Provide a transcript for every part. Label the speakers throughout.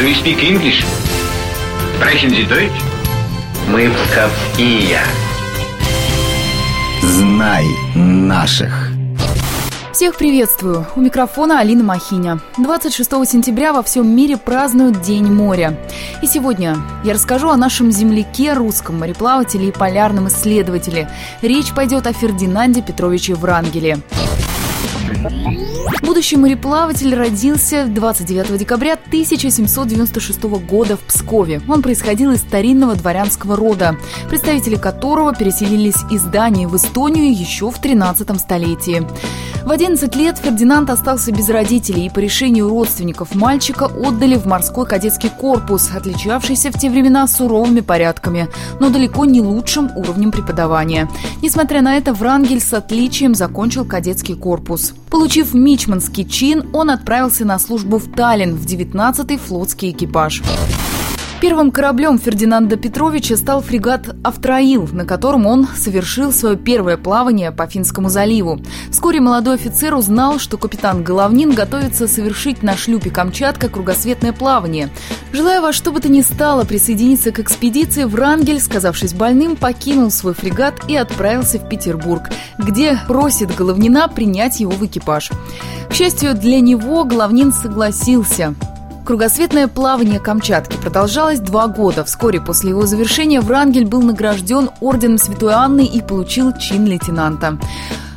Speaker 1: Do you speak English? Sprechen Sie Deutsch? Мы псковские.
Speaker 2: Знай наших.
Speaker 3: Всех приветствую! У микрофона Алина Махиня. 26 сентября во всем мире празднуют День моря. И сегодня я расскажу о нашем земляке, русском мореплавателе и полярном исследователе. Речь пойдет о Фердинанде Петровиче Врангеле. Будущий мореплаватель родился 29 декабря 1796 года в Пскове. Он происходил из старинного дворянского рода, представители которого переселились из Дании в Эстонию еще в 13 столетии. В 11 лет Фердинанд остался без родителей и по решению родственников мальчика отдали в морской кадетский корпус, отличавшийся в те времена суровыми порядками, но далеко не лучшим уровнем преподавания. Несмотря на это, Врангель с отличием закончил кадетский корпус. Получив мичманский чин, он отправился на службу в Таллин в 19-й флотский экипаж. Первым кораблем Фердинанда Петровича стал фрегат «Автроил», на котором он совершил свое первое плавание по Финскому заливу. Вскоре молодой офицер узнал, что капитан Головнин готовится совершить на шлюпе «Камчатка» кругосветное плавание. Желая во что бы то ни стало присоединиться к экспедиции, Врангель, сказавшись больным, покинул свой фрегат и отправился в Петербург, где просит Головнина принять его в экипаж. К счастью для него, Головнин согласился. Кругосветное плавание Камчатки продолжалось два года. Вскоре после его завершения Врангель был награжден орденом Святой Анны и получил чин лейтенанта.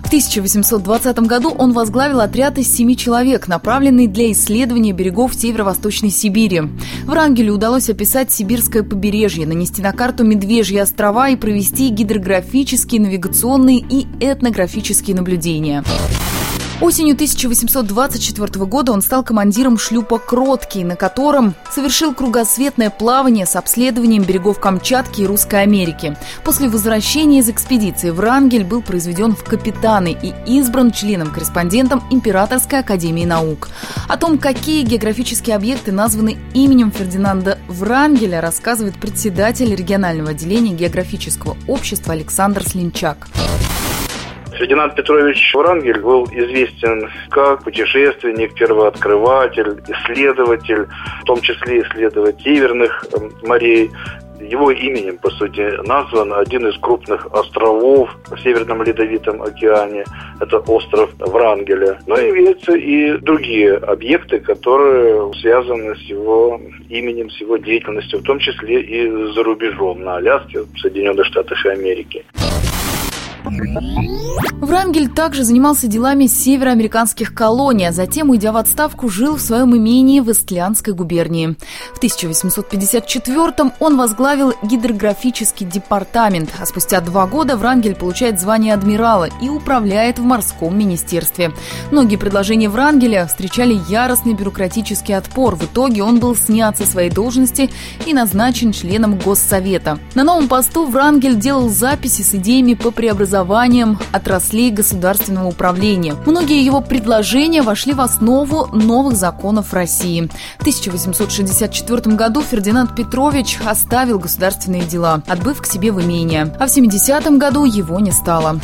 Speaker 3: В 1820 году он возглавил отряд из семи человек, направленный для исследования берегов северо-восточной Сибири. Врангелю удалось описать сибирское побережье, нанести на карту Медвежьи острова и провести гидрографические, навигационные и этнографические наблюдения. Осенью 1824 года он стал командиром шлюпа «Кроткий», на котором совершил кругосветное плавание с обследованием берегов Камчатки и Русской Америки. После возвращения из экспедиции Врангель был произведен в капитаны и избран членом-корреспондентом Императорской академии наук. О том, какие географические объекты названы именем Фердинанда Врангеля, рассказывает председатель регионального отделения географического общества Александр Слинчак.
Speaker 4: Фердинанд Петрович Врангель был известен как путешественник, первооткрыватель, исследователь, в том числе исследователь северных эм, морей. Его именем, по сути, назван один из крупных островов в Северном Ледовитом океане. Это остров Врангеля. Но имеются и другие объекты, которые связаны с его именем, с его деятельностью, в том числе и за рубежом, на Аляске, в Соединенных Штатах Америки.
Speaker 3: Врангель также занимался делами североамериканских колоний, а затем, уйдя в отставку, жил в своем имении в Истлянской губернии. В 1854-м он возглавил гидрографический департамент, а спустя два года Врангель получает звание адмирала и управляет в морском министерстве. Многие предложения Врангеля встречали яростный бюрократический отпор. В итоге он был снят со своей должности и назначен членом Госсовета. На новом посту Врангель делал записи с идеями по преобразованию образованием отраслей государственного управления. Многие его предложения вошли в основу новых законов России. В 1864 году Фердинанд Петрович оставил государственные дела, отбыв к себе в имение. А в 70 году его не стало.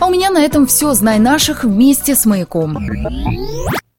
Speaker 3: А у меня на этом все. Знай наших вместе с «Маяком».